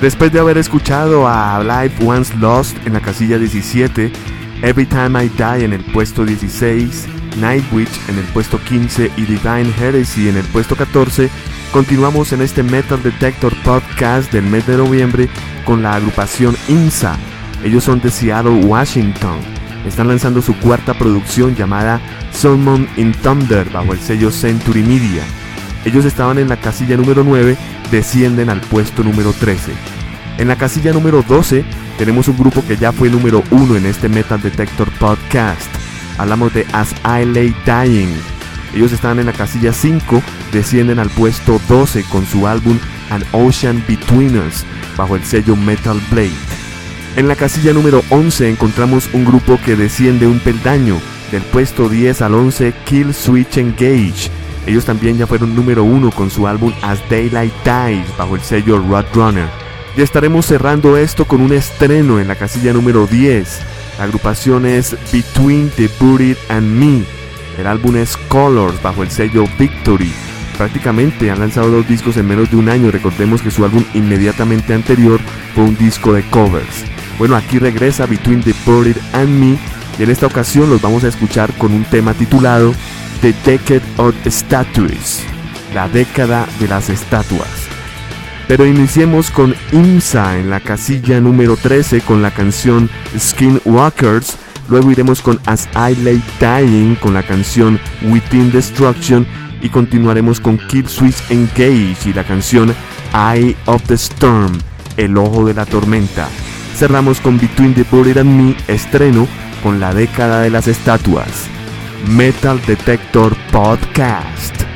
Después de haber escuchado a Life Once Lost en la casilla 17, Every Time I Die en el puesto 16, Nightwitch en el puesto 15 y Divine Heresy en el puesto 14, continuamos en este Metal Detector Podcast del mes de noviembre con la agrupación INSA. Ellos son de Seattle, Washington. Están lanzando su cuarta producción llamada Summon in Thunder bajo el sello Century Media. Ellos estaban en la casilla número 9, descienden al puesto número 13. En la casilla número 12 tenemos un grupo que ya fue número 1 en este Metal Detector Podcast. Hablamos de As I Lay Dying. Ellos están en la casilla 5, descienden al puesto 12 con su álbum An Ocean Between Us bajo el sello Metal Blade. En la casilla número 11 encontramos un grupo que desciende un peldaño del puesto 10 al 11 Kill Switch Engage. Ellos también ya fueron número 1 con su álbum As Daylight Dies bajo el sello Roadrunner. Y estaremos cerrando esto con un estreno en la casilla número 10. La agrupación es Between the Buried and Me. El álbum es Colors bajo el sello Victory. Prácticamente han lanzado dos discos en menos de un año. Recordemos que su álbum inmediatamente anterior fue un disco de covers. Bueno, aquí regresa Between the Buried and Me y en esta ocasión los vamos a escuchar con un tema titulado The Decade of Statues, la década de las estatuas. Pero iniciemos con IMSA en la casilla número 13 con la canción Skinwalkers. Luego iremos con As I Lay Dying con la canción Within Destruction. Y continuaremos con Kill Switch Engage y la canción Eye of the Storm, El Ojo de la Tormenta. Cerramos con Between the Buried and Me, estreno con la década de las estatuas. Metal Detector Podcast.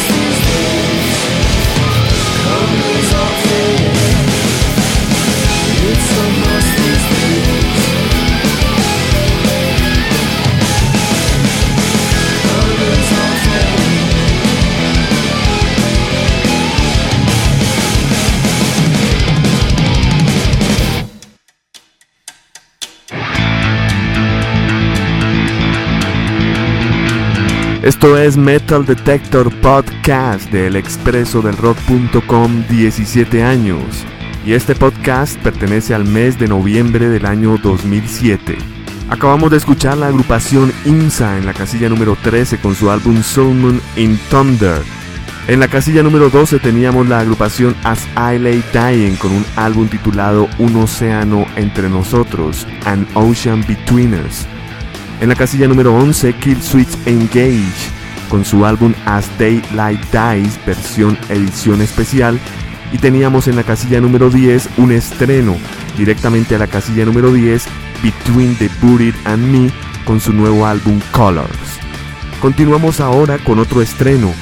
This is the Esto es Metal Detector Podcast del expreso del rock.com 17 años y este podcast pertenece al mes de noviembre del año 2007. Acabamos de escuchar la agrupación IMSA en la casilla número 13 con su álbum Soul in Thunder. En la casilla número 12 teníamos la agrupación As I Lay Dying con un álbum titulado Un océano entre nosotros, An Ocean Between Us. En la casilla número 11, Kill Switch Engage, con su álbum As Daylight Dies, versión edición especial. Y teníamos en la casilla número 10 un estreno, directamente a la casilla número 10, Between the Buried and Me, con su nuevo álbum Colors. Continuamos ahora con otro estreno,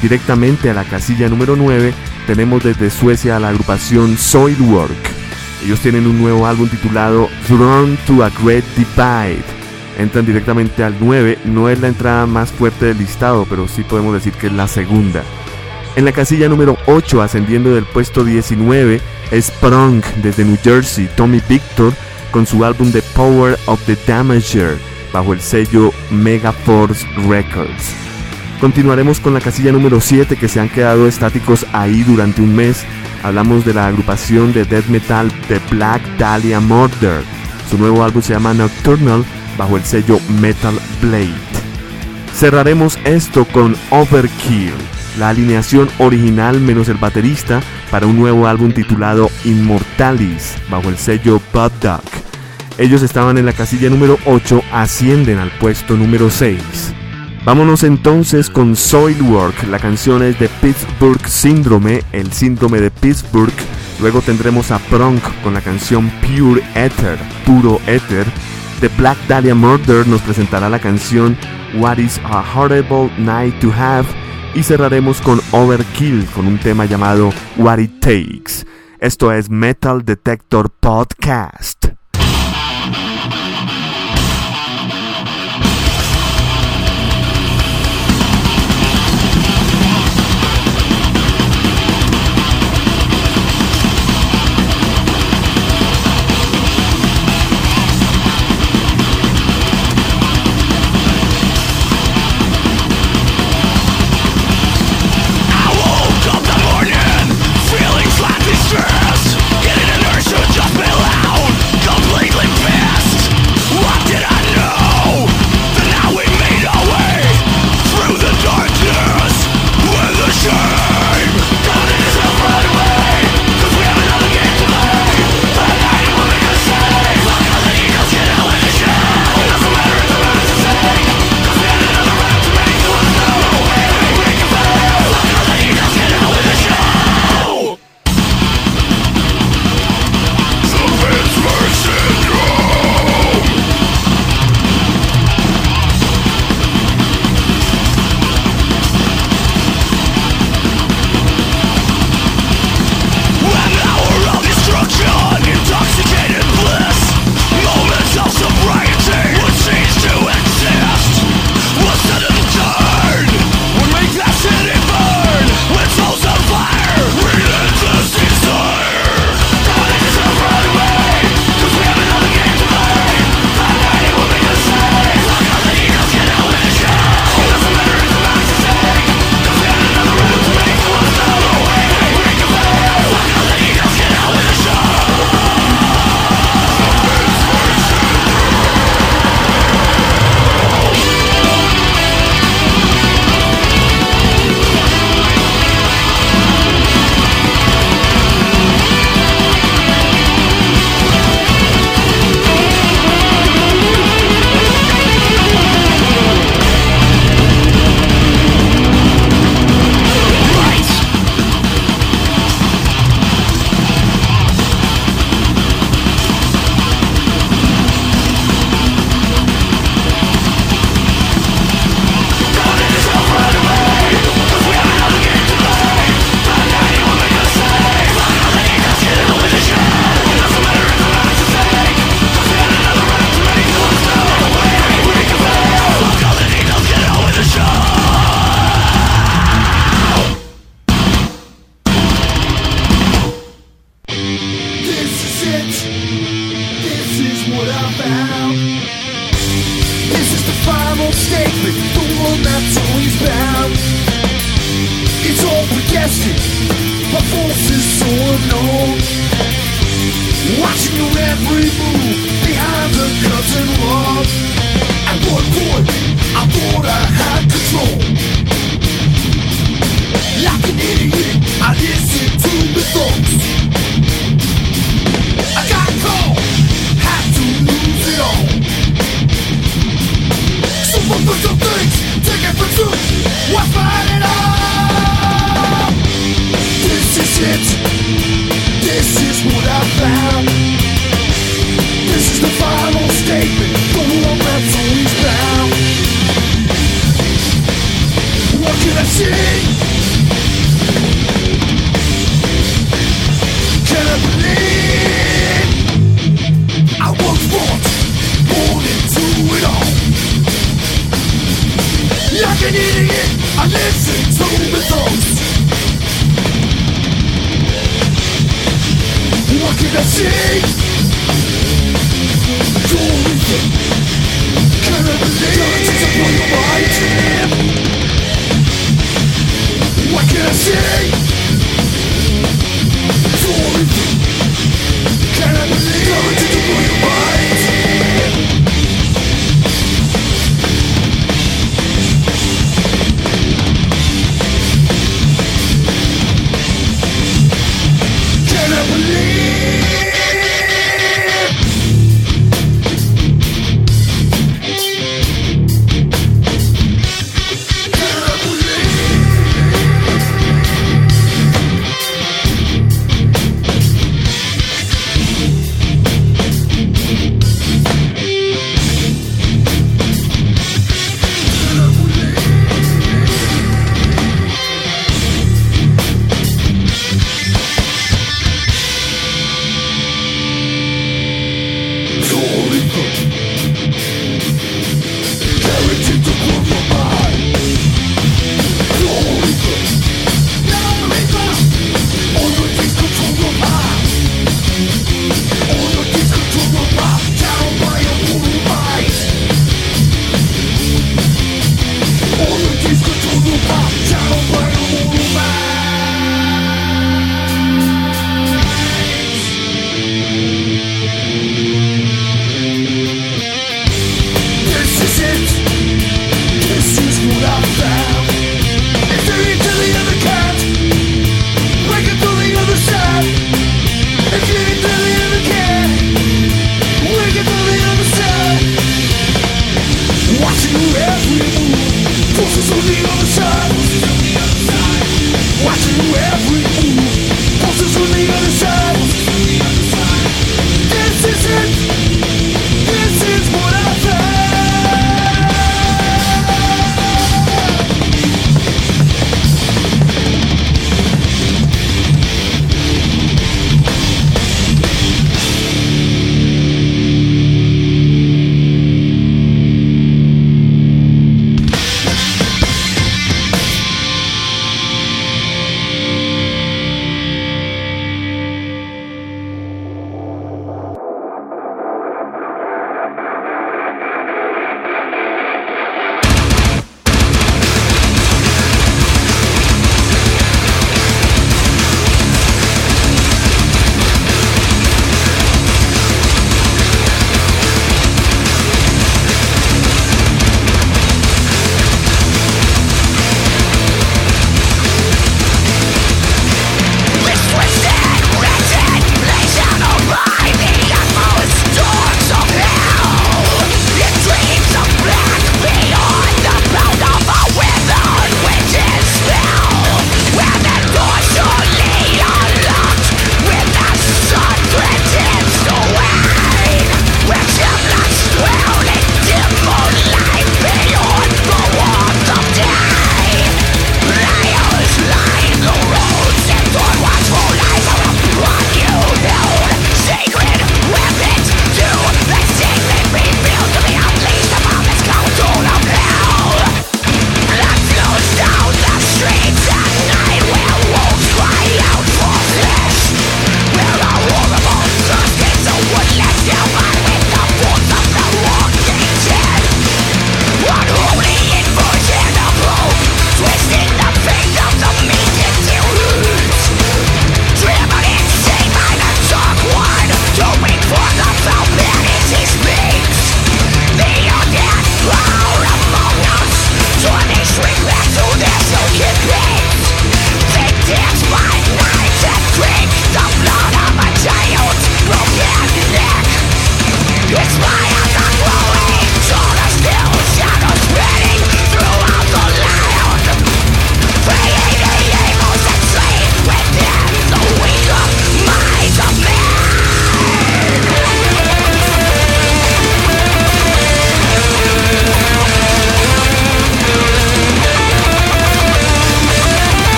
directamente a la casilla número 9, tenemos desde Suecia a la agrupación Soilwork. Ellos tienen un nuevo álbum titulado Thrown to a Great Divide entran directamente al 9. No es la entrada más fuerte del listado, pero sí podemos decir que es la segunda. En la casilla número 8, ascendiendo del puesto 19, es Prong desde New Jersey, Tommy Victor, con su álbum The Power of the Damager, bajo el sello Megaforce Records. Continuaremos con la casilla número 7 que se han quedado estáticos ahí durante un mes. Hablamos de la agrupación de death metal The Black Dahlia Murder. Su nuevo álbum se llama Nocturnal bajo el sello Metal Blade. Cerraremos esto con Overkill, la alineación original menos el baterista para un nuevo álbum titulado Immortalis bajo el sello Bud Duck. Ellos estaban en la casilla número 8, ascienden al puesto número 6. Vámonos entonces con Soilwork, la canción es de Pittsburgh Syndrome, el síndrome de Pittsburgh. Luego tendremos a Prong con la canción Pure Ether, puro éter. The Black Dahlia Murder nos presentará la canción What is a Horrible Night to Have y cerraremos con Overkill con un tema llamado What It Takes. Esto es Metal Detector Podcast.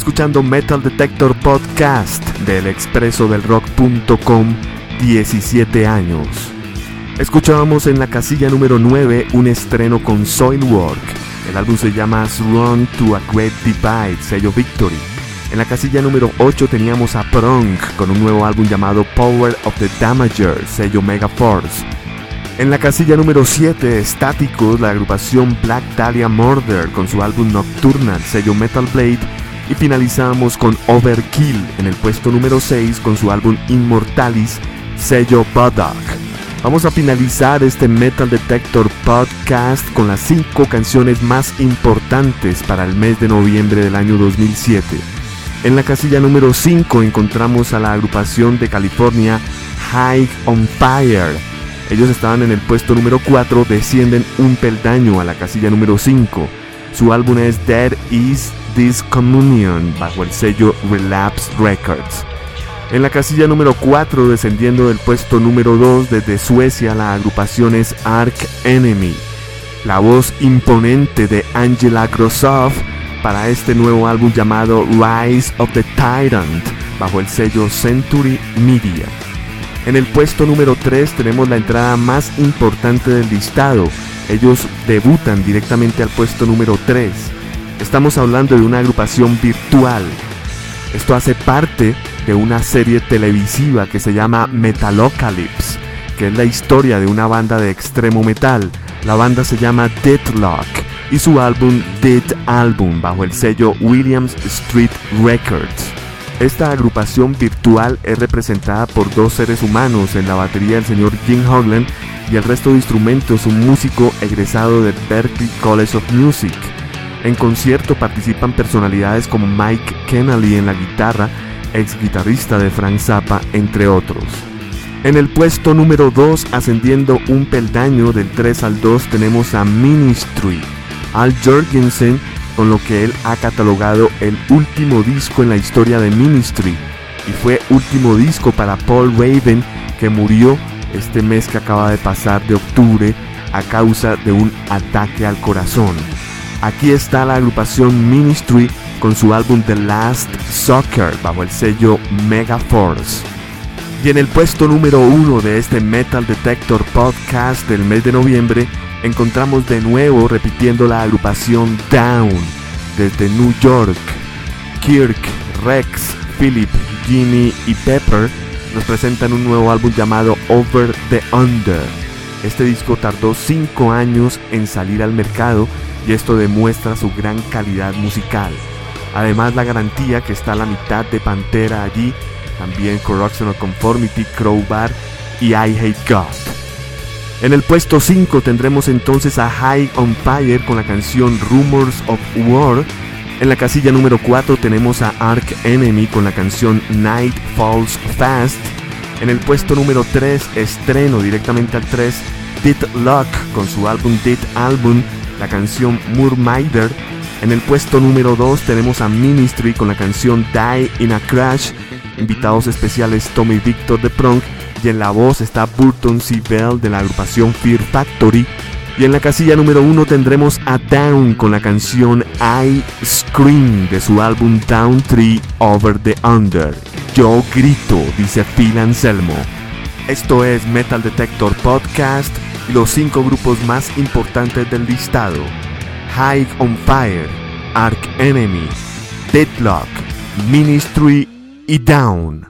Escuchando Metal Detector Podcast del expreso del rock.com 17 años. Escuchábamos en la casilla número 9 un estreno con Soilwork. El álbum se llama Run to a Great Divide, sello Victory. En la casilla número 8 teníamos a Prong con un nuevo álbum llamado Power of the Damager, sello Mega Force. En la casilla número 7, Estáticos, la agrupación Black Dahlia Murder con su álbum Nocturnal, sello Metal Blade. Y finalizamos con Overkill en el puesto número 6 con su álbum Immortalis, sello Buddock. Vamos a finalizar este Metal Detector Podcast con las 5 canciones más importantes para el mes de noviembre del año 2007. En la casilla número 5 encontramos a la agrupación de California High on Fire. Ellos estaban en el puesto número 4, descienden un peldaño a la casilla número 5. Su álbum es Dead Is This Communion bajo el sello Relapse Records. En la casilla número 4, descendiendo del puesto número 2 desde Suecia, la agrupación es Ark Enemy. La voz imponente de Angela Grossoff para este nuevo álbum llamado Rise of the Tyrant, bajo el sello Century Media. En el puesto número 3 tenemos la entrada más importante del listado. Ellos debutan directamente al puesto número 3. Estamos hablando de una agrupación virtual. Esto hace parte de una serie televisiva que se llama Metalocalypse, que es la historia de una banda de extremo metal. La banda se llama Deadlock y su álbum Dead Album bajo el sello Williams Street Records. Esta agrupación virtual es representada por dos seres humanos, en la batería el señor Jim Hogland y el resto de instrumentos un músico egresado del Berklee College of Music. En concierto participan personalidades como Mike Kennelly en la guitarra, ex guitarrista de Frank Zappa, entre otros. En el puesto número 2, ascendiendo un peldaño del 3 al 2, tenemos a Ministry, Al Jorgensen, con lo que él ha catalogado el último disco en la historia de Ministry, y fue último disco para Paul Raven, que murió este mes que acaba de pasar de octubre a causa de un ataque al corazón. Aquí está la agrupación Ministry con su álbum The Last Soccer bajo el sello Megaforce. Y en el puesto número uno de este Metal Detector Podcast del mes de noviembre, encontramos de nuevo repitiendo la agrupación Down desde New York. Kirk, Rex, Philip, Jimmy y Pepper nos presentan un nuevo álbum llamado Over the Under. Este disco tardó 5 años en salir al mercado y esto demuestra su gran calidad musical. Además la garantía que está a la mitad de Pantera allí, también Corruption of Conformity, Crowbar y I Hate God. En el puesto 5 tendremos entonces a High on Fire con la canción Rumors of War. En la casilla número 4 tenemos a Ark Enemy con la canción Night Falls Fast. En el puesto número 3, estreno directamente al 3, Did Luck con su álbum Did Album, la canción Murmider. En el puesto número 2 tenemos a Ministry con la canción Die in a Crash. Invitados especiales Tommy Victor de Prong y en la voz está Burton C. Bell de la agrupación Fear Factory. Y en la casilla número 1 tendremos a Down con la canción I Scream de su álbum Down 3 Over the Under. Yo grito, dice Phil Anselmo. Esto es Metal Detector Podcast los 5 grupos más importantes del listado. High on Fire, Ark Enemy, Deadlock, Ministry y Down.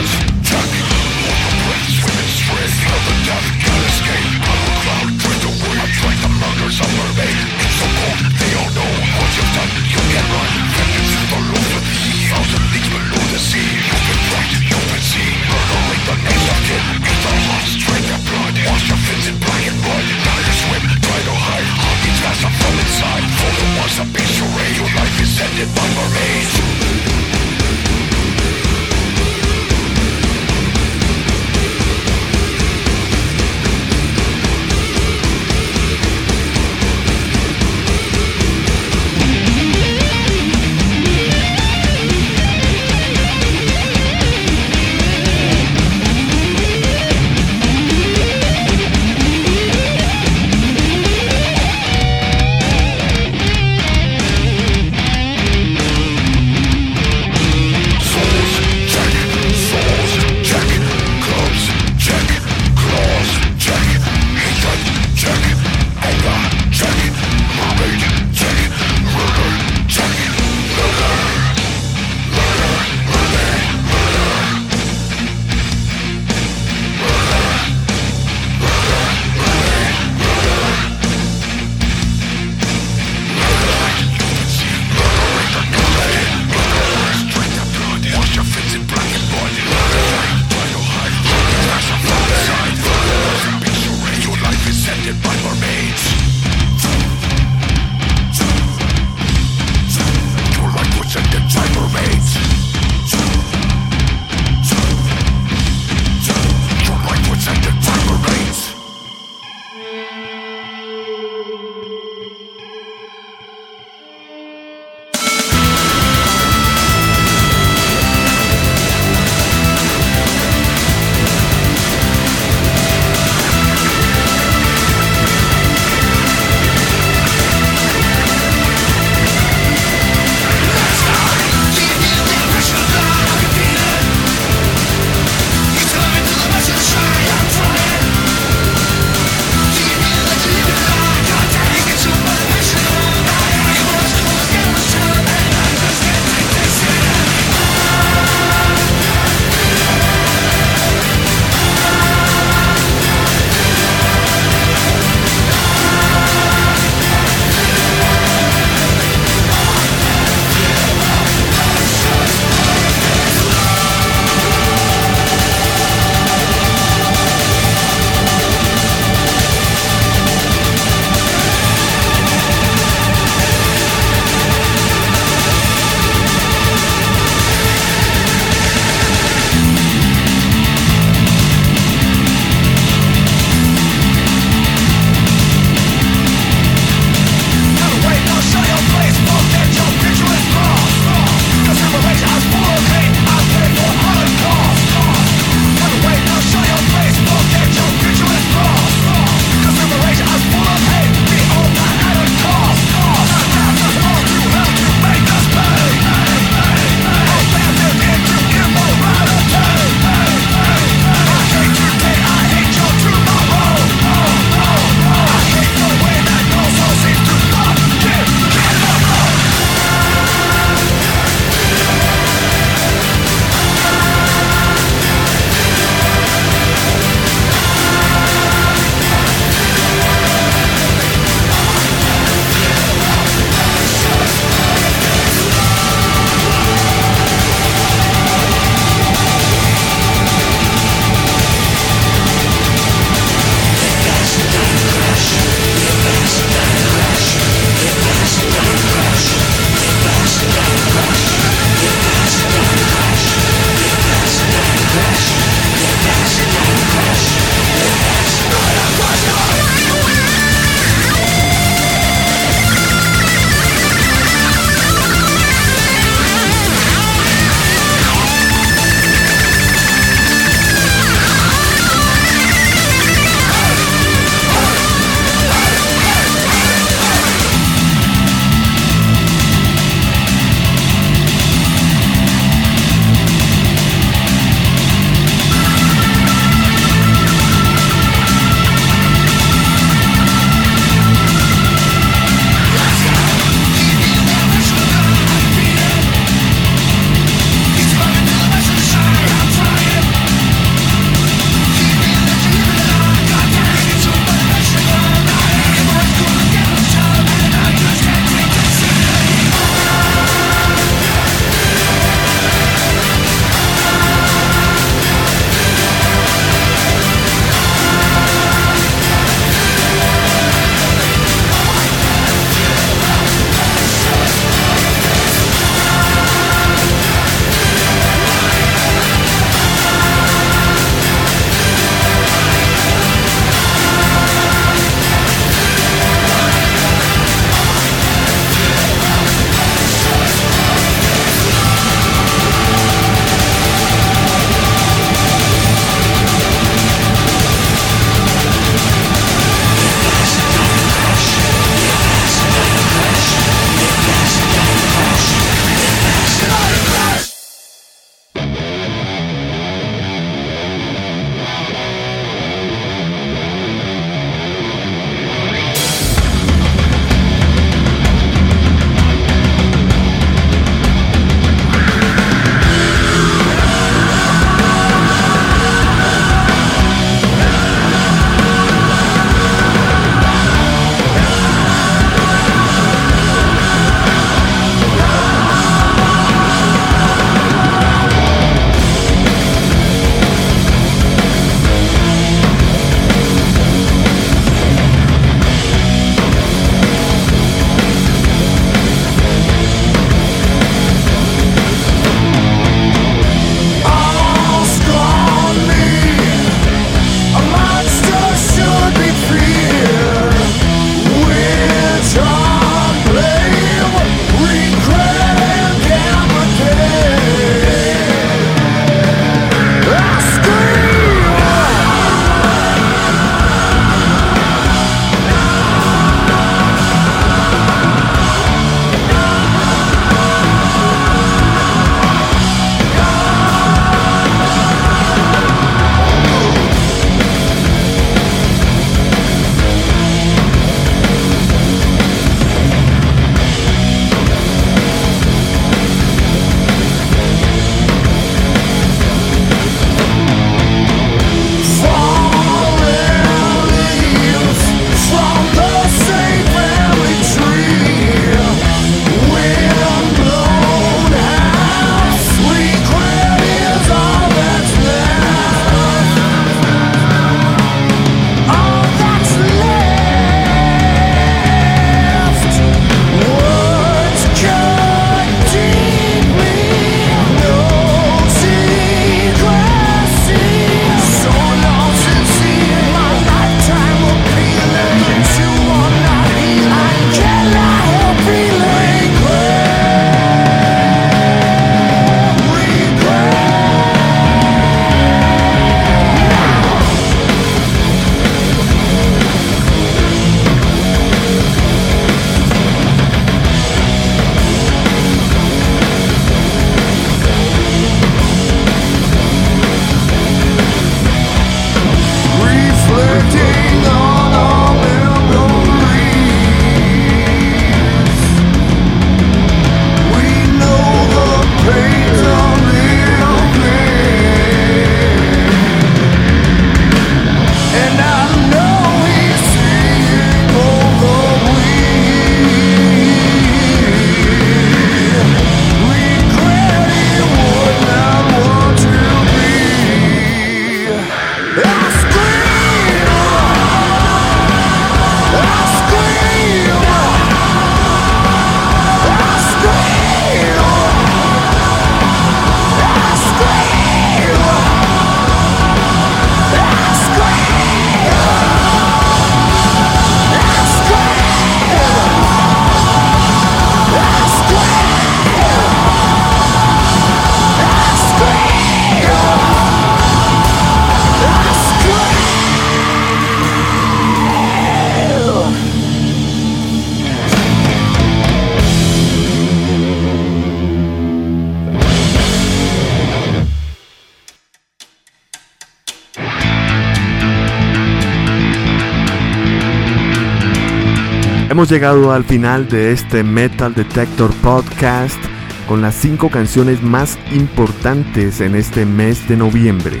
Hemos llegado al final de este Metal Detector Podcast con las cinco canciones más importantes en este mes de noviembre.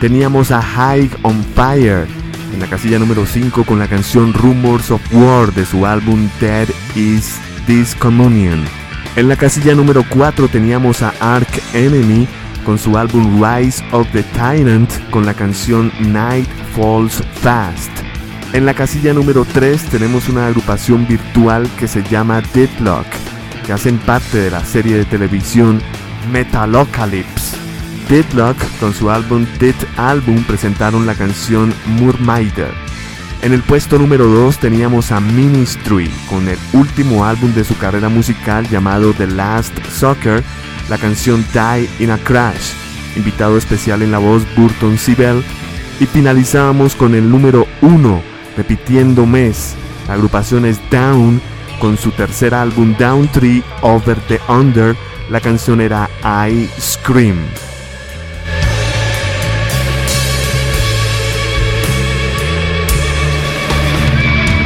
Teníamos a High on Fire en la casilla número 5 con la canción Rumors of War de su álbum Dead is Discommunion. En la casilla número 4 teníamos a Ark Enemy con su álbum Rise of the Tyrant con la canción Night Falls Fast. En la casilla número 3 tenemos una agrupación virtual que se llama Deadlock, que hacen parte de la serie de televisión Metalocalypse. Deadlock con su álbum Dead Album presentaron la canción Murmider. En el puesto número 2 teníamos a Ministry con el último álbum de su carrera musical llamado The Last Soccer, la canción Die in a Crash, invitado especial en la voz Burton Sibel, y finalizábamos con el número 1 repitiendo mes, la agrupación es Down con su tercer álbum Down Tree Over the Under, la canción era I Scream.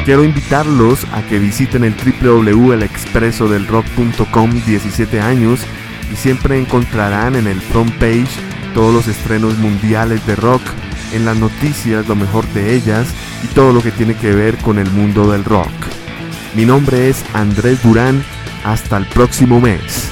Quiero invitarlos a que visiten el www.elexpresodelrock.com 17 años y siempre encontrarán en el front page todos los estrenos mundiales de rock, en las noticias lo mejor de ellas y todo lo que tiene que ver con el mundo del rock. Mi nombre es Andrés Durán, hasta el próximo mes.